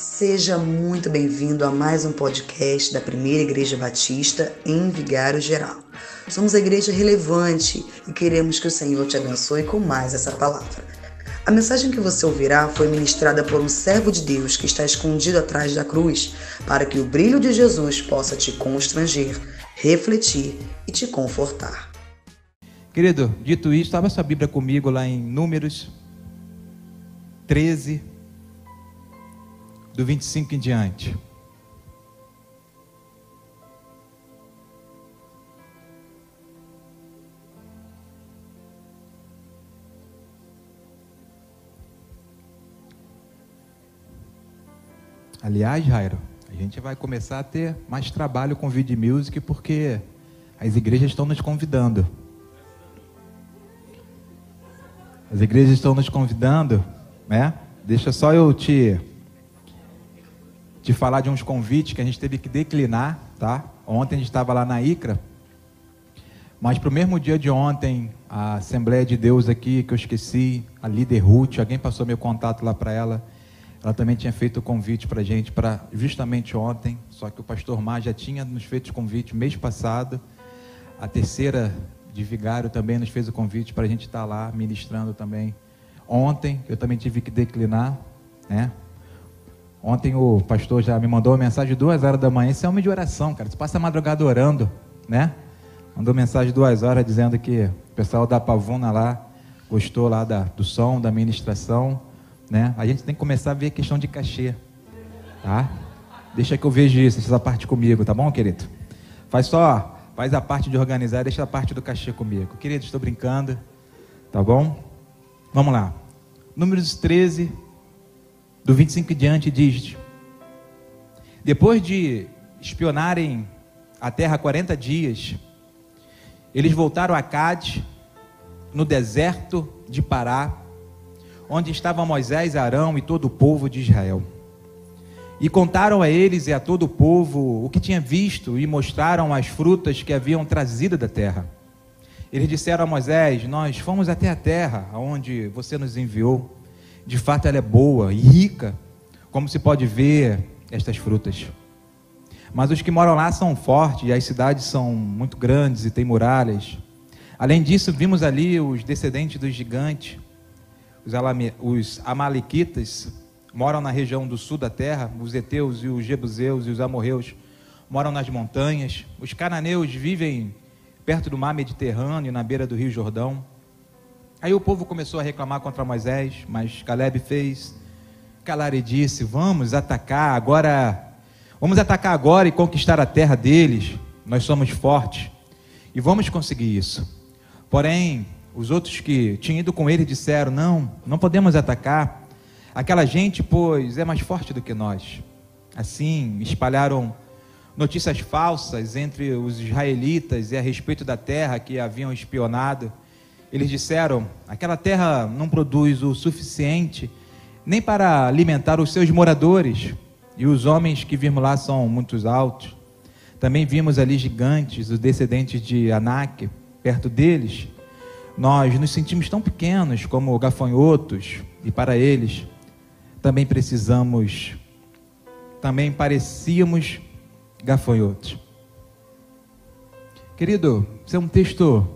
Seja muito bem-vindo a mais um podcast da Primeira Igreja Batista em Vigário Geral. Somos a igreja relevante e queremos que o Senhor te abençoe com mais essa palavra. A mensagem que você ouvirá foi ministrada por um servo de Deus que está escondido atrás da cruz, para que o brilho de Jesus possa te constranger, refletir e te confortar. Querido, dito isso, estava sua Bíblia comigo lá em Números 13, do 25 em diante. Aliás, Jairo, a gente vai começar a ter mais trabalho com vídeo music porque as igrejas estão nos convidando. As igrejas estão nos convidando, né? Deixa só eu te te falar de uns convites que a gente teve que declinar, tá? Ontem a gente estava lá na ICRA, mas para o mesmo dia de ontem, a Assembleia de Deus aqui, que eu esqueci, a líder Ruth, alguém passou meu contato lá para ela, ela também tinha feito o convite para a gente para justamente ontem, só que o pastor Mar já tinha nos feito o convite mês passado, a terceira de Vigário também nos fez o convite para a gente estar tá lá ministrando também ontem, eu também tive que declinar, né? Ontem o pastor já me mandou uma mensagem duas horas da manhã. Esse é homem de oração, cara. Você passa a madrugada orando, né? Mandou mensagem duas horas dizendo que o pessoal da Pavuna lá gostou lá da, do som, da ministração, né? A gente tem que começar a ver a questão de cachê, tá? Deixa que eu vejo isso, essa parte comigo, tá bom, querido? Faz só, faz a parte de organizar, deixa a parte do cachê comigo. Querido, estou brincando, tá bom? Vamos lá. Números 13, do 25 em diante diz: Depois de espionarem a terra 40 dias, eles voltaram a Cádiz, no deserto de Pará, onde estavam Moisés, Arão e todo o povo de Israel. E contaram a eles e a todo o povo o que tinha visto e mostraram as frutas que haviam trazido da terra. Eles disseram a Moisés: Nós fomos até a terra aonde você nos enviou de fato ela é boa e rica, como se pode ver estas frutas. Mas os que moram lá são fortes e as cidades são muito grandes e têm muralhas. Além disso, vimos ali os descendentes dos gigantes, os, os amalequitas moram na região do sul da terra, os heteus e os jebuseus e os amorreus moram nas montanhas, os cananeus vivem perto do mar Mediterrâneo, na beira do rio Jordão. Aí o povo começou a reclamar contra Moisés, mas Caleb fez calar e disse: Vamos atacar agora, vamos atacar agora e conquistar a terra deles. Nós somos fortes e vamos conseguir isso. Porém, os outros que tinham ido com ele disseram: Não, não podemos atacar. Aquela gente, pois, é mais forte do que nós. Assim, espalharam notícias falsas entre os israelitas e a respeito da terra que haviam espionado. Eles disseram: aquela terra não produz o suficiente nem para alimentar os seus moradores, e os homens que vimos lá são muito altos. Também vimos ali gigantes, os descendentes de Anak, perto deles. Nós nos sentimos tão pequenos como gafanhotos, e para eles também precisamos, também parecíamos gafanhotos. Querido, isso é um texto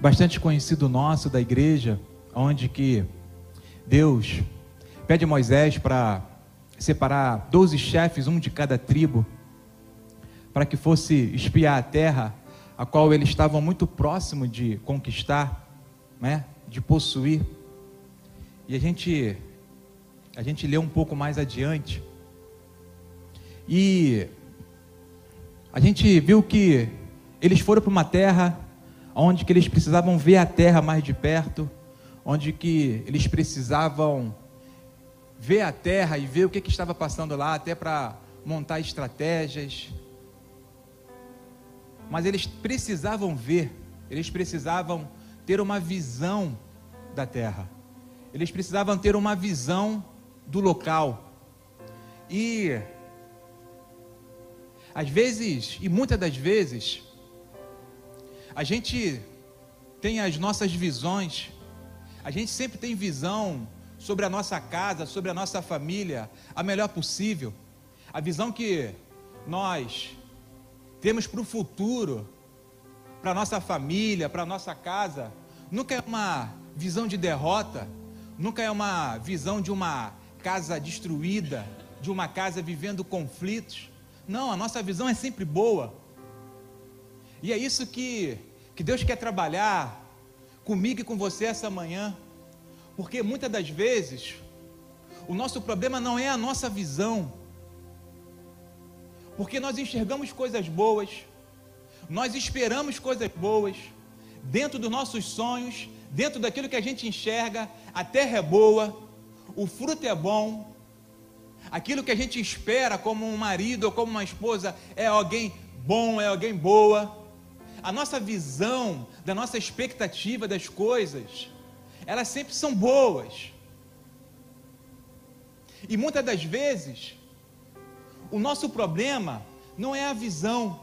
bastante conhecido nosso da igreja, onde que Deus pede a Moisés para separar doze chefes, um de cada tribo, para que fosse espiar a terra, a qual eles estavam muito próximo de conquistar, né, de possuir. E a gente a gente lê um pouco mais adiante. E a gente viu que eles foram para uma terra onde que eles precisavam ver a terra mais de perto, onde que eles precisavam ver a terra e ver o que, que estava passando lá, até para montar estratégias. Mas eles precisavam ver, eles precisavam ter uma visão da terra, eles precisavam ter uma visão do local. E às vezes, e muitas das vezes, a gente tem as nossas visões, a gente sempre tem visão sobre a nossa casa, sobre a nossa família, a melhor possível. A visão que nós temos para o futuro, para a nossa família, para a nossa casa, nunca é uma visão de derrota, nunca é uma visão de uma casa destruída, de uma casa vivendo conflitos. Não, a nossa visão é sempre boa. E é isso que, que Deus quer trabalhar comigo e com você essa manhã. Porque muitas das vezes, o nosso problema não é a nossa visão. Porque nós enxergamos coisas boas, nós esperamos coisas boas, dentro dos nossos sonhos, dentro daquilo que a gente enxerga, a terra é boa, o fruto é bom, aquilo que a gente espera como um marido ou como uma esposa é alguém bom, é alguém boa. A nossa visão, da nossa expectativa das coisas, elas sempre são boas. E muitas das vezes, o nosso problema não é a visão.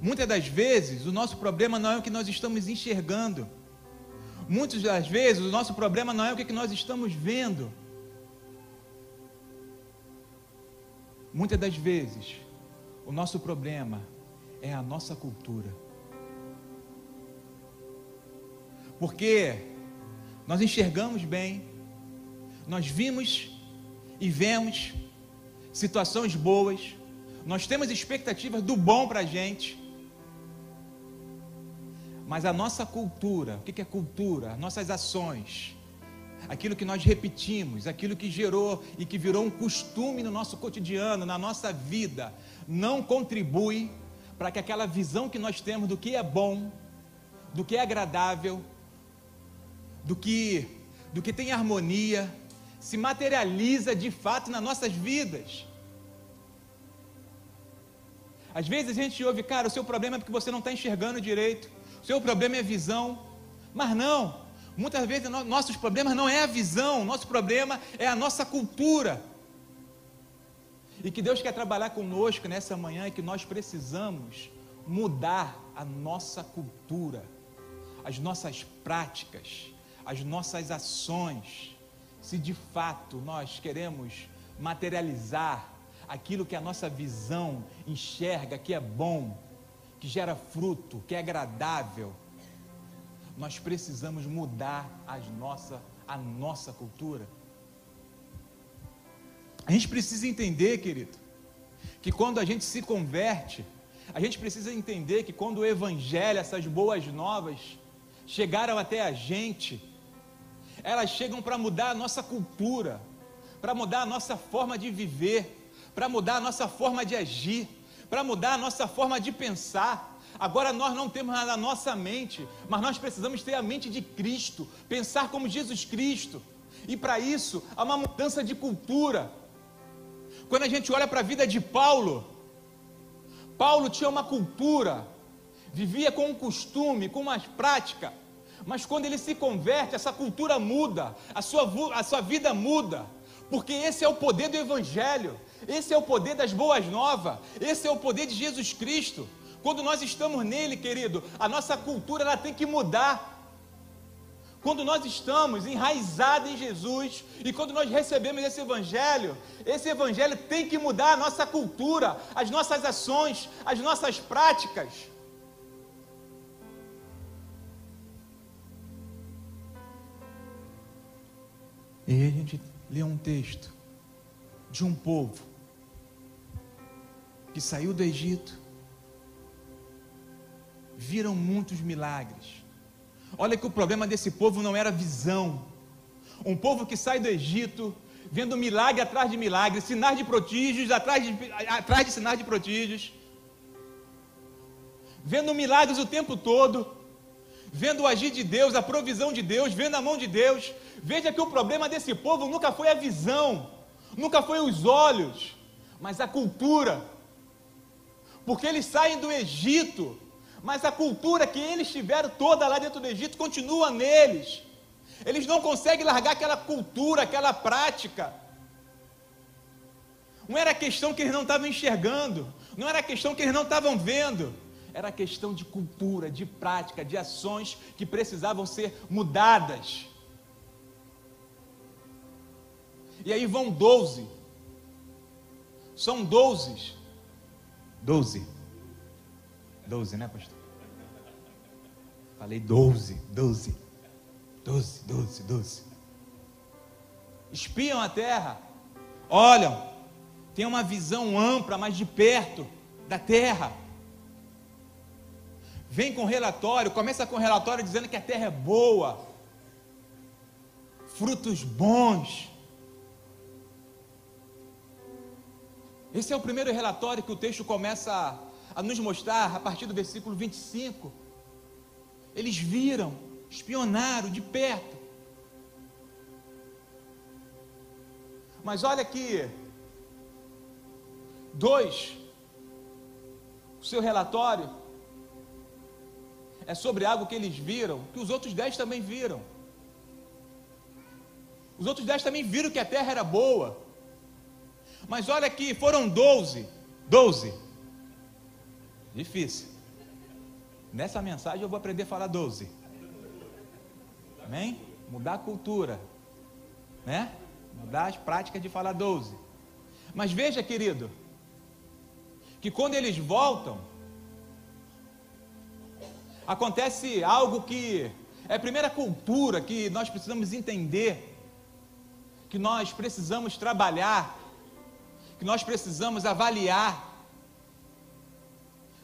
Muitas das vezes, o nosso problema não é o que nós estamos enxergando. Muitas das vezes, o nosso problema não é o que nós estamos vendo. Muitas das vezes, o nosso problema é a nossa cultura. Porque nós enxergamos bem, nós vimos e vemos situações boas, nós temos expectativas do bom para a gente, mas a nossa cultura, o que é cultura? Nossas ações, aquilo que nós repetimos, aquilo que gerou e que virou um costume no nosso cotidiano, na nossa vida, não contribui para que aquela visão que nós temos do que é bom, do que é agradável, do que, do que tem harmonia, se materializa de fato nas nossas vidas. Às vezes a gente ouve, cara, o seu problema é porque você não está enxergando direito, o seu problema é visão, mas não, muitas vezes nossos problemas não é a visão, nosso problema é a nossa cultura. E que Deus quer trabalhar conosco nessa manhã e que nós precisamos mudar a nossa cultura, as nossas práticas, as nossas ações, se de fato nós queremos materializar aquilo que a nossa visão enxerga que é bom, que gera fruto, que é agradável, nós precisamos mudar as nossa, a nossa cultura. A gente precisa entender, querido, que quando a gente se converte, a gente precisa entender que quando o Evangelho, essas boas novas, chegaram até a gente, elas chegam para mudar a nossa cultura, para mudar a nossa forma de viver, para mudar a nossa forma de agir, para mudar a nossa forma de pensar. Agora nós não temos a nossa mente, mas nós precisamos ter a mente de Cristo, pensar como Jesus Cristo. E para isso há uma mudança de cultura. Quando a gente olha para a vida de Paulo, Paulo tinha uma cultura, vivia com um costume, com uma prática, mas quando ele se converte, essa cultura muda, a sua, a sua vida muda, porque esse é o poder do Evangelho, esse é o poder das boas novas, esse é o poder de Jesus Cristo. Quando nós estamos nele, querido, a nossa cultura ela tem que mudar. Quando nós estamos enraizados em Jesus e quando nós recebemos esse Evangelho, esse Evangelho tem que mudar a nossa cultura, as nossas ações, as nossas práticas. E aí a gente lê um texto de um povo que saiu do Egito, viram muitos milagres. Olha que o problema desse povo não era visão. Um povo que sai do Egito, vendo milagre atrás de milagre, sinais de prodígios atrás de, atrás de sinais de prodígios, vendo milagres o tempo todo, vendo o agir de Deus, a provisão de Deus, vendo a mão de Deus. Veja que o problema desse povo nunca foi a visão, nunca foi os olhos, mas a cultura. Porque eles saem do Egito, mas a cultura que eles tiveram toda lá dentro do Egito continua neles. Eles não conseguem largar aquela cultura, aquela prática. Não era questão que eles não estavam enxergando, não era questão que eles não estavam vendo, era questão de cultura, de prática, de ações que precisavam ser mudadas. E aí vão doze. São doze. Doze. Doze, né, pastor? Falei doze, doze. Doze, doze, doze. Espiam a terra, olham, tem uma visão ampla, mas de perto da terra. Vem com relatório, começa com relatório dizendo que a terra é boa, frutos bons. Esse é o primeiro relatório que o texto começa a, nos mostrar a partir do versículo 25. Eles viram, espionaram de perto. Mas olha aqui, dois, o seu relatório é sobre algo que eles viram, que os outros dez também viram. Os outros dez também viram que a terra era boa. Mas olha aqui, foram doze. Doze. Difícil. Nessa mensagem eu vou aprender a falar doze. Amém? Mudar a cultura. Né? Mudar as práticas de falar doze. Mas veja, querido, que quando eles voltam, acontece algo que é a primeira cultura que nós precisamos entender, que nós precisamos trabalhar, que nós precisamos avaliar,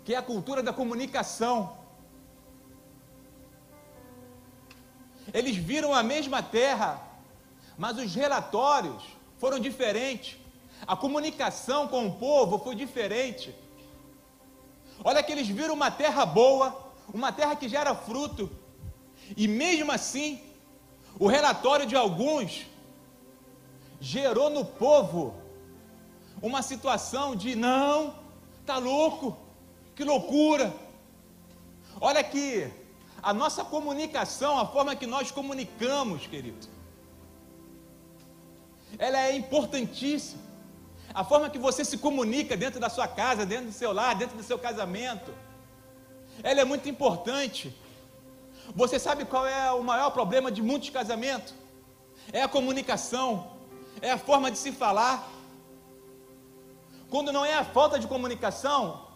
que é a cultura da comunicação. Eles viram a mesma terra, mas os relatórios foram diferentes. A comunicação com o povo foi diferente. Olha que eles viram uma terra boa, uma terra que gera fruto, e mesmo assim, o relatório de alguns gerou no povo uma situação de não, tá louco, que loucura. Olha aqui, a nossa comunicação, a forma que nós comunicamos, querido, ela é importantíssima. A forma que você se comunica dentro da sua casa, dentro do seu lar, dentro do seu casamento, ela é muito importante. Você sabe qual é o maior problema de muitos casamentos? É a comunicação, é a forma de se falar. Quando não é a falta de comunicação,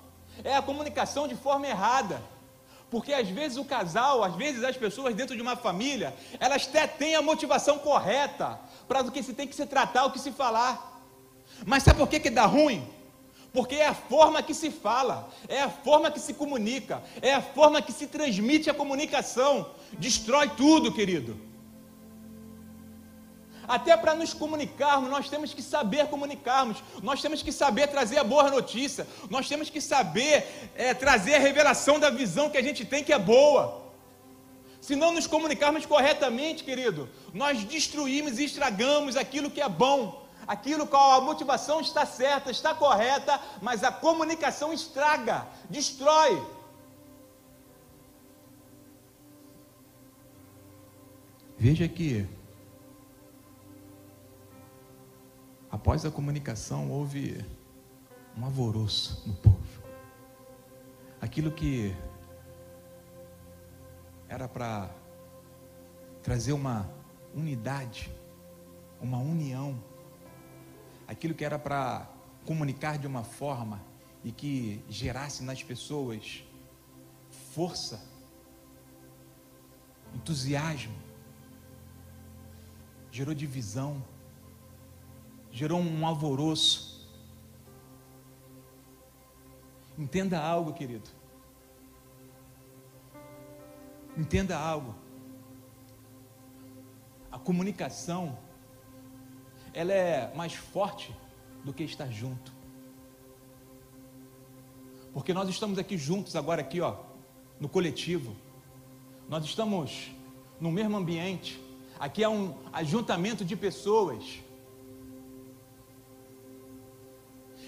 é a comunicação de forma errada. Porque às vezes o casal, às vezes as pessoas dentro de uma família, elas até têm a motivação correta para do que se tem que se tratar, o que se falar. Mas sabe por que, que dá ruim? Porque é a forma que se fala, é a forma que se comunica, é a forma que se transmite a comunicação. Destrói tudo, querido. Até para nos comunicarmos, nós temos que saber comunicarmos, nós temos que saber trazer a boa notícia, nós temos que saber é, trazer a revelação da visão que a gente tem que é boa. Se não nos comunicarmos corretamente, querido, nós destruímos e estragamos aquilo que é bom aquilo qual a motivação está certa, está correta, mas a comunicação estraga, destrói. Veja que após a comunicação houve um alvoroço no povo. Aquilo que era para trazer uma unidade, uma união aquilo que era para comunicar de uma forma e que gerasse nas pessoas força, entusiasmo, gerou divisão, gerou um alvoroço. Entenda algo, querido. Entenda algo. A comunicação ela é mais forte do que estar junto. Porque nós estamos aqui juntos agora aqui, ó, no coletivo. Nós estamos no mesmo ambiente. Aqui é um ajuntamento de pessoas.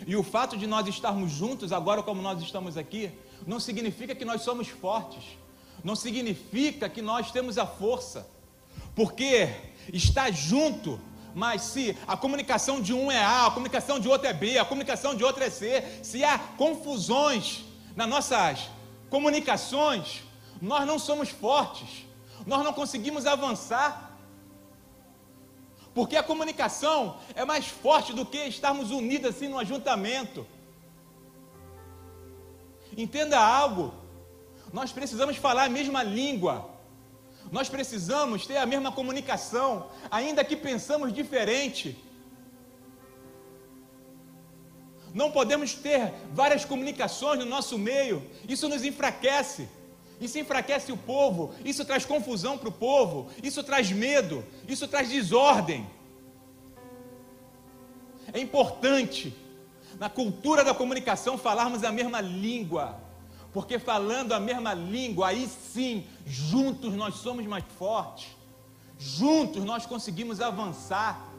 E o fato de nós estarmos juntos agora como nós estamos aqui, não significa que nós somos fortes. Não significa que nós temos a força. Porque estar junto mas se a comunicação de um é A, a comunicação de outro é B, a comunicação de outro é C, se há confusões nas nossas comunicações, nós não somos fortes, nós não conseguimos avançar. Porque a comunicação é mais forte do que estarmos unidos assim no ajuntamento. Entenda algo. Nós precisamos falar a mesma língua. Nós precisamos ter a mesma comunicação, ainda que pensamos diferente. Não podemos ter várias comunicações no nosso meio. Isso nos enfraquece. Isso enfraquece o povo, isso traz confusão para o povo, isso traz medo, isso traz desordem. É importante, na cultura da comunicação, falarmos a mesma língua, porque falando a mesma língua, aí sim, juntos nós somos mais fortes, juntos nós conseguimos avançar.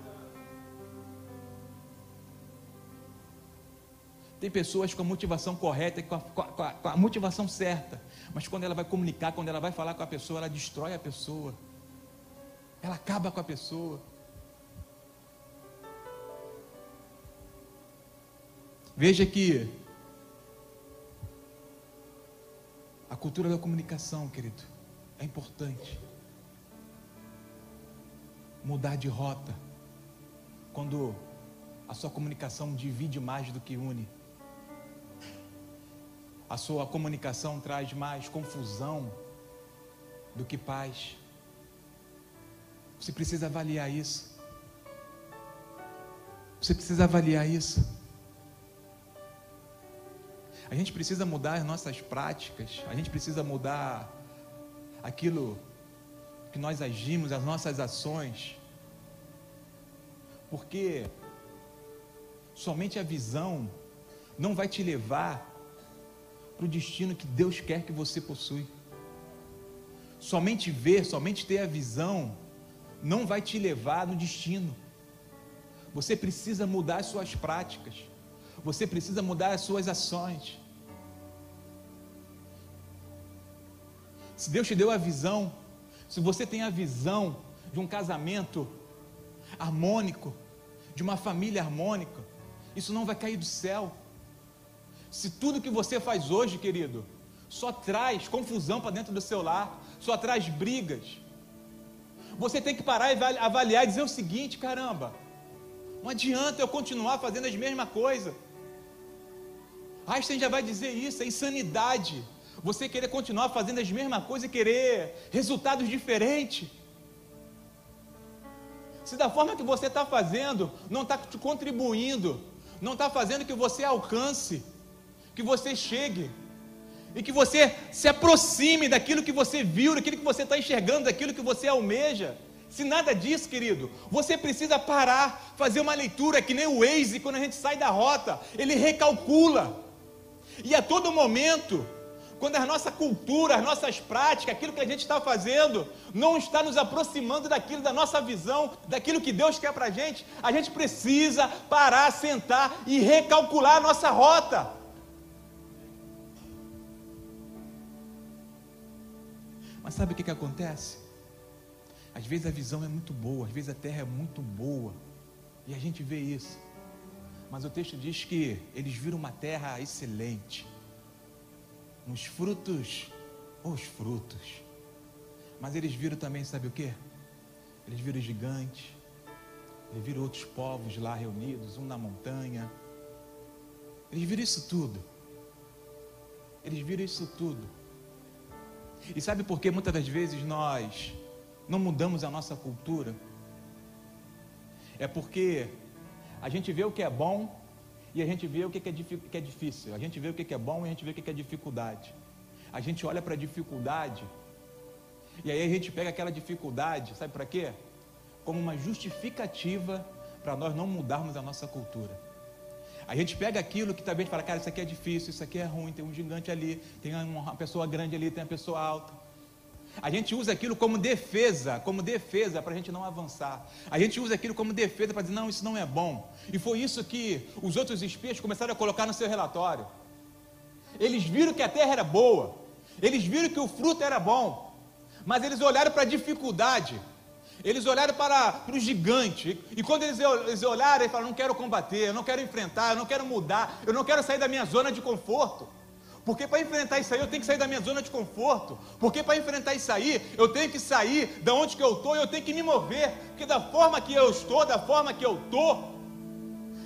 Tem pessoas com a motivação correta, com a, com, a, com a, motivação certa, mas quando ela vai comunicar, quando ela vai falar com a pessoa, ela destrói a pessoa, ela acaba com a pessoa. Veja que a cultura da comunicação, querido, é importante. Mudar de rota. Quando a sua comunicação divide mais do que une a sua comunicação traz mais confusão do que paz. Você precisa avaliar isso. Você precisa avaliar isso. A gente precisa mudar as nossas práticas, a gente precisa mudar aquilo que nós agimos, as nossas ações. Porque somente a visão não vai te levar para o destino que Deus quer que você possui. Somente ver, somente ter a visão, não vai te levar no destino. Você precisa mudar as suas práticas. Você precisa mudar as suas ações. Se Deus te deu a visão, se você tem a visão de um casamento harmônico, de uma família harmônica, isso não vai cair do céu. Se tudo que você faz hoje, querido, só traz confusão para dentro do seu lar, só traz brigas, você tem que parar e avaliar e dizer o seguinte: caramba, não adianta eu continuar fazendo as mesmas coisas. Einstein já vai dizer isso, é insanidade. Você querer continuar fazendo as mesmas coisas e querer resultados diferentes. Se da forma que você está fazendo não está contribuindo, não está fazendo que você alcance, que você chegue e que você se aproxime daquilo que você viu, daquilo que você está enxergando, daquilo que você almeja. Se nada disso, querido, você precisa parar, fazer uma leitura que nem o Waze, quando a gente sai da rota, ele recalcula. E a todo momento, quando a nossa cultura, as nossas práticas, aquilo que a gente está fazendo, não está nos aproximando daquilo, da nossa visão, daquilo que Deus quer para a gente, a gente precisa parar, sentar e recalcular a nossa rota. Mas sabe o que, que acontece? Às vezes a visão é muito boa, às vezes a terra é muito boa, e a gente vê isso. Mas o texto diz que eles viram uma terra excelente, nos frutos, os frutos. Mas eles viram também, sabe o que? Eles viram gigantes, eles viram outros povos lá reunidos, um na montanha. Eles viram isso tudo. Eles viram isso tudo. E sabe por que muitas das vezes nós não mudamos a nossa cultura? É porque a gente vê o que é bom e a gente vê o que é, difícil. A gente vê o que é bom e a gente vê o que é dificuldade. A gente olha para a dificuldade e aí a gente pega aquela dificuldade, sabe para quê? Como uma justificativa para nós não mudarmos a nossa cultura. A gente pega aquilo que também fala, cara, isso aqui é difícil, isso aqui é ruim, tem um gigante ali, tem uma pessoa grande ali, tem uma pessoa alta. A gente usa aquilo como defesa, como defesa para a gente não avançar. A gente usa aquilo como defesa para dizer, não, isso não é bom. E foi isso que os outros espias começaram a colocar no seu relatório. Eles viram que a terra era boa, eles viram que o fruto era bom, mas eles olharam para a dificuldade. Eles olharam para, para o gigante, e quando eles, eles olharam, eles falaram: Não quero combater, eu não quero enfrentar, eu não quero mudar, eu não quero sair da minha zona de conforto, Porque para enfrentar isso aí eu tenho que sair da minha zona de conforto. Porque para enfrentar isso aí eu tenho que sair da onde que eu estou, eu tenho que me mover. Porque da forma que eu estou, da forma que eu estou,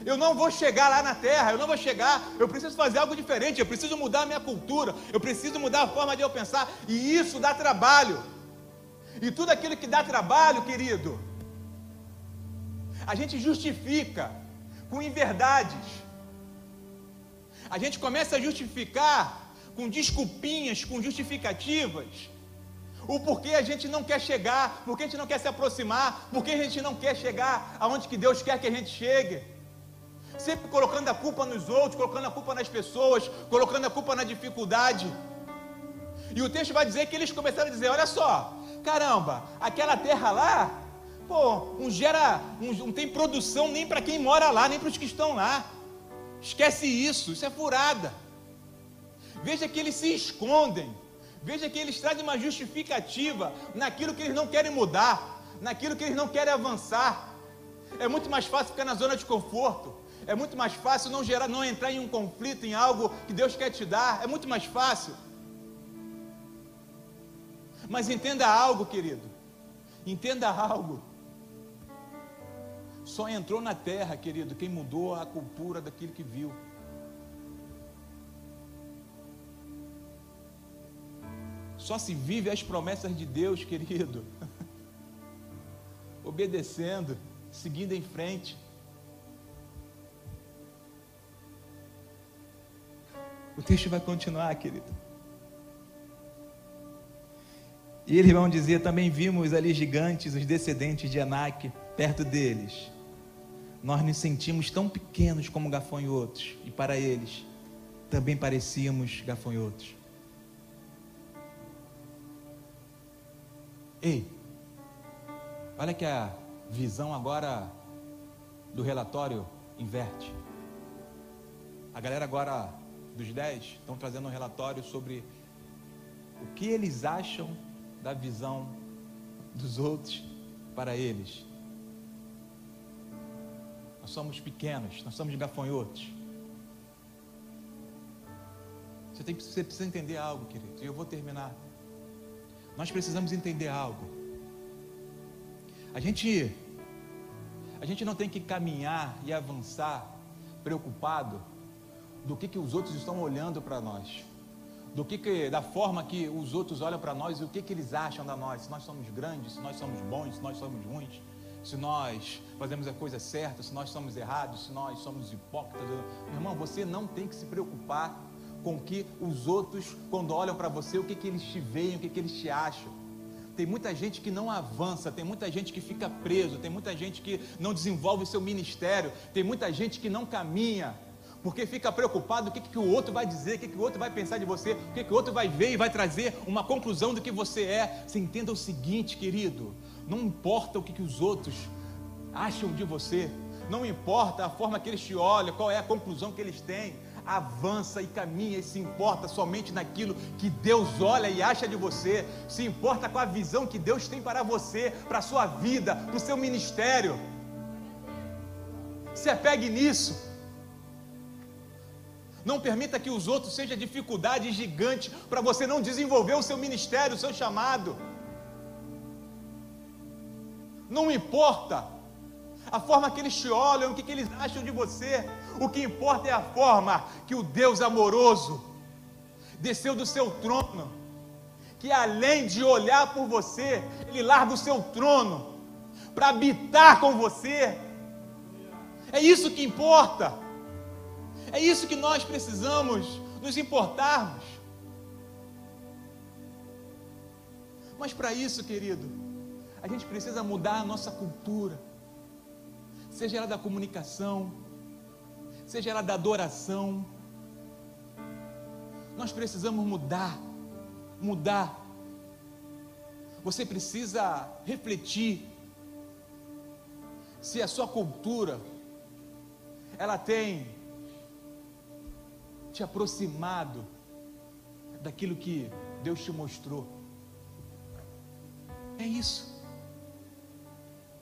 eu não vou chegar lá na terra, eu não vou chegar, eu preciso fazer algo diferente, eu preciso mudar a minha cultura, eu preciso mudar a forma de eu pensar, e isso dá trabalho. E tudo aquilo que dá trabalho, querido, a gente justifica com inverdades. A gente começa a justificar com desculpinhas, com justificativas, o porquê a gente não quer chegar, porque a gente não quer se aproximar, porque a gente não quer chegar aonde que Deus quer que a gente chegue. Sempre colocando a culpa nos outros, colocando a culpa nas pessoas, colocando a culpa na dificuldade. E o texto vai dizer que eles começaram a dizer: olha só, caramba, aquela terra lá, pô, não gera, não, tem produção nem para quem mora lá, nem para os que estão lá. Esquece isso, isso é furada. Veja que eles se escondem. Veja que eles trazem uma justificativa naquilo que eles não querem mudar, naquilo que eles não querem avançar. É muito mais fácil ficar na zona de conforto. É muito mais fácil não gerar, não entrar em um conflito, em algo que Deus quer te dar. É muito mais fácil. Mas entenda algo, querido. Entenda algo. Só entrou na terra, querido, quem mudou a cultura daquilo que viu. Só se vive as promessas de Deus, querido, obedecendo, seguindo em frente. O texto vai continuar, querido. E eles vão dizer: também vimos ali gigantes, os descendentes de Anak, perto deles nós nos sentimos tão pequenos como gafanhotos, e para eles também parecíamos gafanhotos. Ei, olha que a visão agora do relatório inverte. A galera agora dos 10 estão trazendo um relatório sobre o que eles acham da visão dos outros para eles. Nós somos pequenos, nós somos gafanhotos. Você, tem, você precisa entender algo, querido, e eu vou terminar. Nós precisamos entender algo. A gente, a gente não tem que caminhar e avançar preocupado do que, que os outros estão olhando para nós, do que, que da forma que os outros olham para nós e o que, que eles acham da nós, se nós somos grandes, se nós somos bons, se nós somos ruins se nós fazemos a coisa certa, se nós somos errados, se nós somos hipócritas. Meu irmão, você não tem que se preocupar com que os outros, quando olham para você, o que, que eles te veem, o que, que eles te acham. Tem muita gente que não avança, tem muita gente que fica preso, tem muita gente que não desenvolve o seu ministério, tem muita gente que não caminha, porque fica preocupado o que, que o outro vai dizer, o que, que o outro vai pensar de você, o que, que o outro vai ver e vai trazer uma conclusão do que você é. Você entenda o seguinte, querido: não importa o que, que os outros acham de você, não importa a forma que eles te olham, qual é a conclusão que eles têm. Avança e caminha e se importa somente naquilo que Deus olha e acha de você, se importa com a visão que Deus tem para você, para a sua vida, para o seu ministério. Se apegue nisso. Não permita que os outros sejam dificuldade gigante para você não desenvolver o seu ministério, o seu chamado. Não importa a forma que eles te olham, o que, que eles acham de você. O que importa é a forma que o Deus amoroso desceu do seu trono. Que além de olhar por você, Ele larga o seu trono para habitar com você. É isso que importa. É isso que nós precisamos nos importarmos. Mas para isso, querido, a gente precisa mudar a nossa cultura, seja ela da comunicação, seja ela da adoração. Nós precisamos mudar, mudar. Você precisa refletir se a sua cultura ela tem te aproximado daquilo que Deus te mostrou. É isso.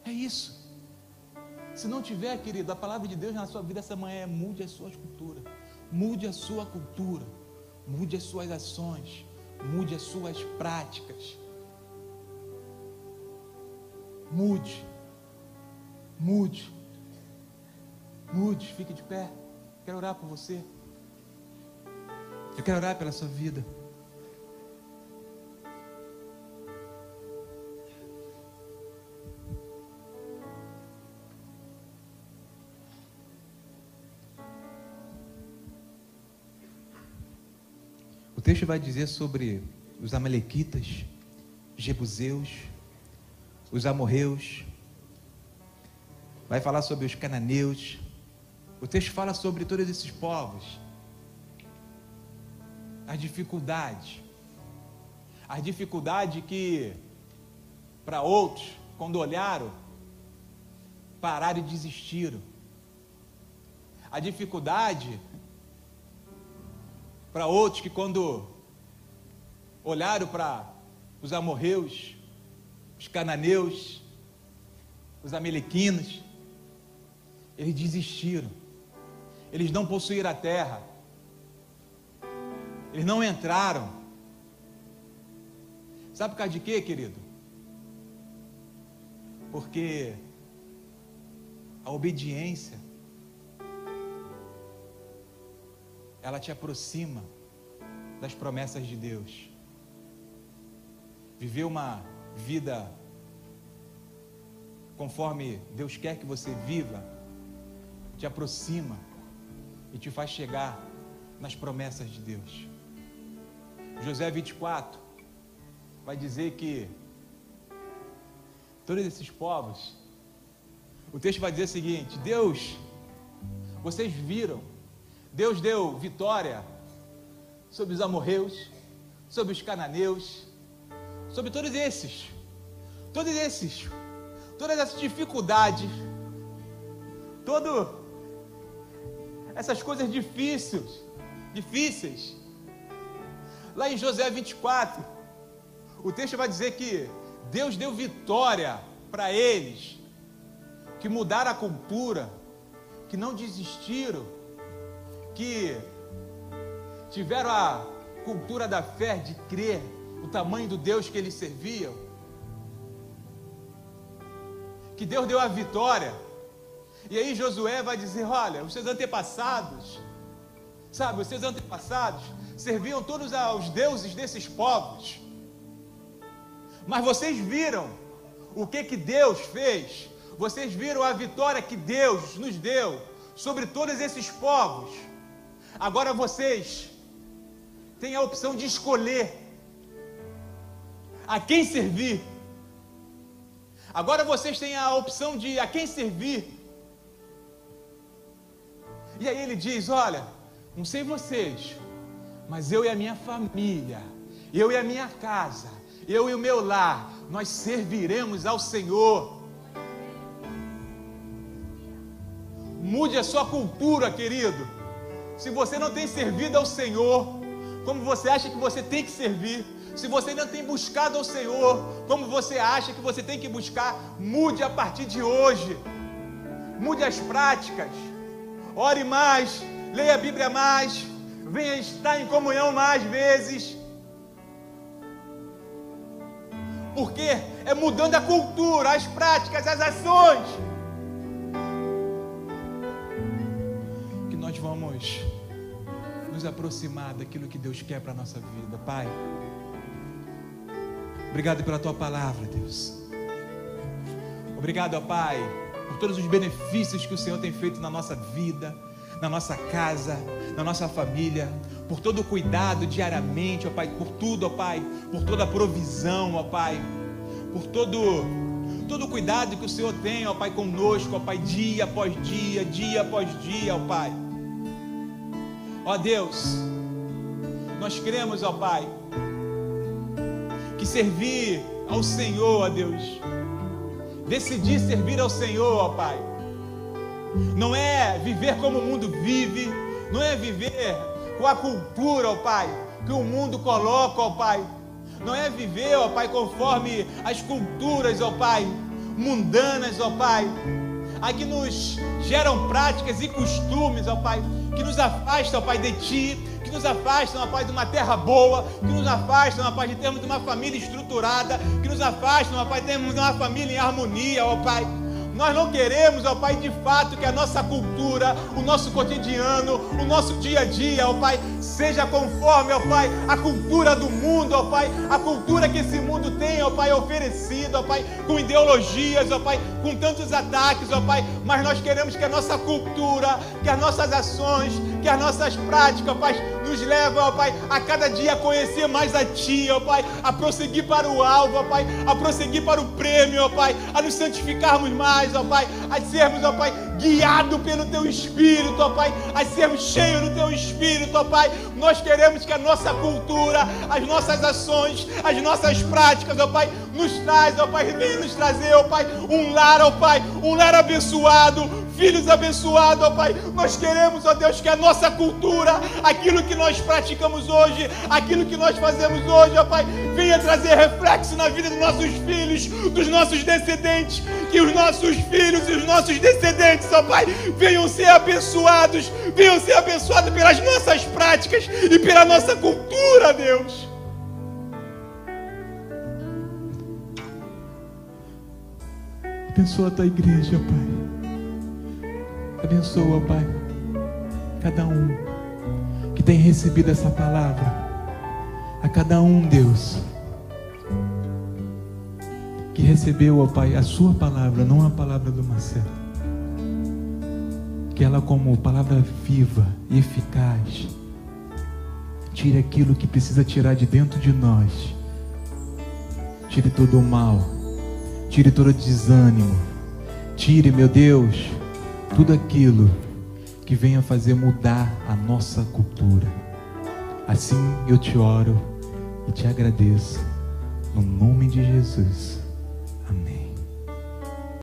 É isso. Se não tiver, querido, a palavra de Deus na sua vida essa manhã é mude a sua cultura. Mude a sua cultura. Mude as suas ações, mude as suas práticas. Mude, mude, mude, fique de pé. Quero orar por você. Eu quero orar pela sua vida. O texto vai dizer sobre os amalequitas, jebuseus, os amorreus, vai falar sobre os cananeus. O texto fala sobre todos esses povos, as dificuldades, as dificuldades que para outros, quando olharam, pararam e desistiram. A dificuldade para outros que quando olharam para os amorreus, os cananeus, os amalequinos, eles desistiram. Eles não possuíram a terra. Eles não entraram. Sabe por causa de quê, querido? Porque a obediência ela te aproxima das promessas de Deus. Viver uma vida conforme Deus quer que você viva, te aproxima e te faz chegar nas promessas de Deus. José 24 vai dizer que todos esses povos, o texto vai dizer o seguinte: Deus, vocês viram, Deus deu vitória sobre os amorreus, sobre os cananeus, sobre todos esses, todos esses, todas essas dificuldades, todo essas coisas difíceis, difíceis. Lá em José 24, o texto vai dizer que Deus deu vitória para eles, que mudaram a cultura, que não desistiram, que tiveram a cultura da fé de crer o tamanho do Deus que eles serviam. Que Deus deu a vitória. E aí Josué vai dizer: Olha, os seus antepassados, sabe, os seus antepassados serviam todos aos deuses desses povos. Mas vocês viram o que que Deus fez? Vocês viram a vitória que Deus nos deu sobre todos esses povos. Agora vocês têm a opção de escolher a quem servir. Agora vocês têm a opção de a quem servir. E aí ele diz: Olha, não sei vocês, mas eu e a minha família, eu e a minha casa, eu e o meu lar, nós serviremos ao Senhor. Mude a sua cultura, querido. Se você não tem servido ao Senhor, como você acha que você tem que servir, se você não tem buscado ao Senhor, como você acha que você tem que buscar, mude a partir de hoje. Mude as práticas. Ore mais, leia a Bíblia mais, venha estar em comunhão mais vezes. Porque é mudando a cultura, as práticas, as ações que nós vamos nos aproximar daquilo que Deus quer para a nossa vida, Pai. Obrigado pela tua palavra, Deus. Obrigado, Pai, por todos os benefícios que o Senhor tem feito na nossa vida, na nossa casa, na nossa família, por todo o cuidado diariamente, ó Pai, por tudo, ó Pai, por toda a provisão, ó Pai, por todo todo o cuidado que o Senhor tem, ó Pai, conosco, ó Pai, dia após dia, dia após dia, ó Pai. Ó Deus, nós cremos, ó Pai, que servir ao Senhor, ó Deus, decidir servir ao Senhor, ó Pai, não é viver como o mundo vive, não é viver com a cultura, ó Pai, que o mundo coloca, ó Pai, não é viver, ó Pai, conforme as culturas, ó Pai, mundanas, ó Pai, a que nos geram práticas e costumes, ó Pai, que nos afastam, ó Pai, de Ti, que nos afastam, ó Pai, de uma terra boa, que nos afastam, ó Pai, de termos uma família estruturada, que nos afastam, ó Pai, de termos uma família em harmonia, ó Pai. Nós não queremos, ó Pai, de fato, que a nossa cultura, o nosso cotidiano, o nosso dia a dia, ó Pai, seja conforme, ó Pai, a cultura do mundo, ó Pai, a cultura que esse mundo tem, ó Pai, oferecido, ó Pai, com ideologias, ó Pai, com tantos ataques, ó Pai, mas nós queremos que a nossa cultura, que as nossas ações, que as nossas práticas, Pai, nos levem, ó Pai, a cada dia a conhecer mais a Ti, ó Pai, a prosseguir para o alvo, ó Pai, a prosseguir para o prêmio, ó Pai, a nos santificarmos mais, ó Pai, a sermos, ó Pai, guiado pelo Teu Espírito, ó Pai, a sermos cheios do Teu Espírito, ó Pai. Nós queremos que a nossa cultura, as nossas ações, as nossas práticas, ó Pai, nos traz, ó Pai, venha nos trazer, ó Pai, um lar, ó Pai, um lar abençoado, filhos abençoados, ó Pai. Nós queremos, ó Deus, que a nossa cultura, aquilo que nós praticamos hoje, aquilo que nós fazemos hoje, ó Pai, venha trazer reflexo na vida dos nossos filhos, dos nossos descendentes, que os nossos filhos e os nossos descendentes, ó Pai, venham ser abençoados, venham ser abençoados pelas nossas práticas e pela nossa cultura, Deus. Abençoa a tua igreja, Pai. Abençoa, Pai, cada um que tem recebido essa palavra. A cada um, Deus, que recebeu, ó Pai, a Sua palavra, não a palavra do Marcelo. Que ela, como palavra viva e eficaz, tire aquilo que precisa tirar de dentro de nós. Tire todo o mal, tire todo o desânimo. Tire, meu Deus, tudo aquilo que venha fazer mudar a nossa cultura. Assim eu te oro e te agradeço, no nome de Jesus.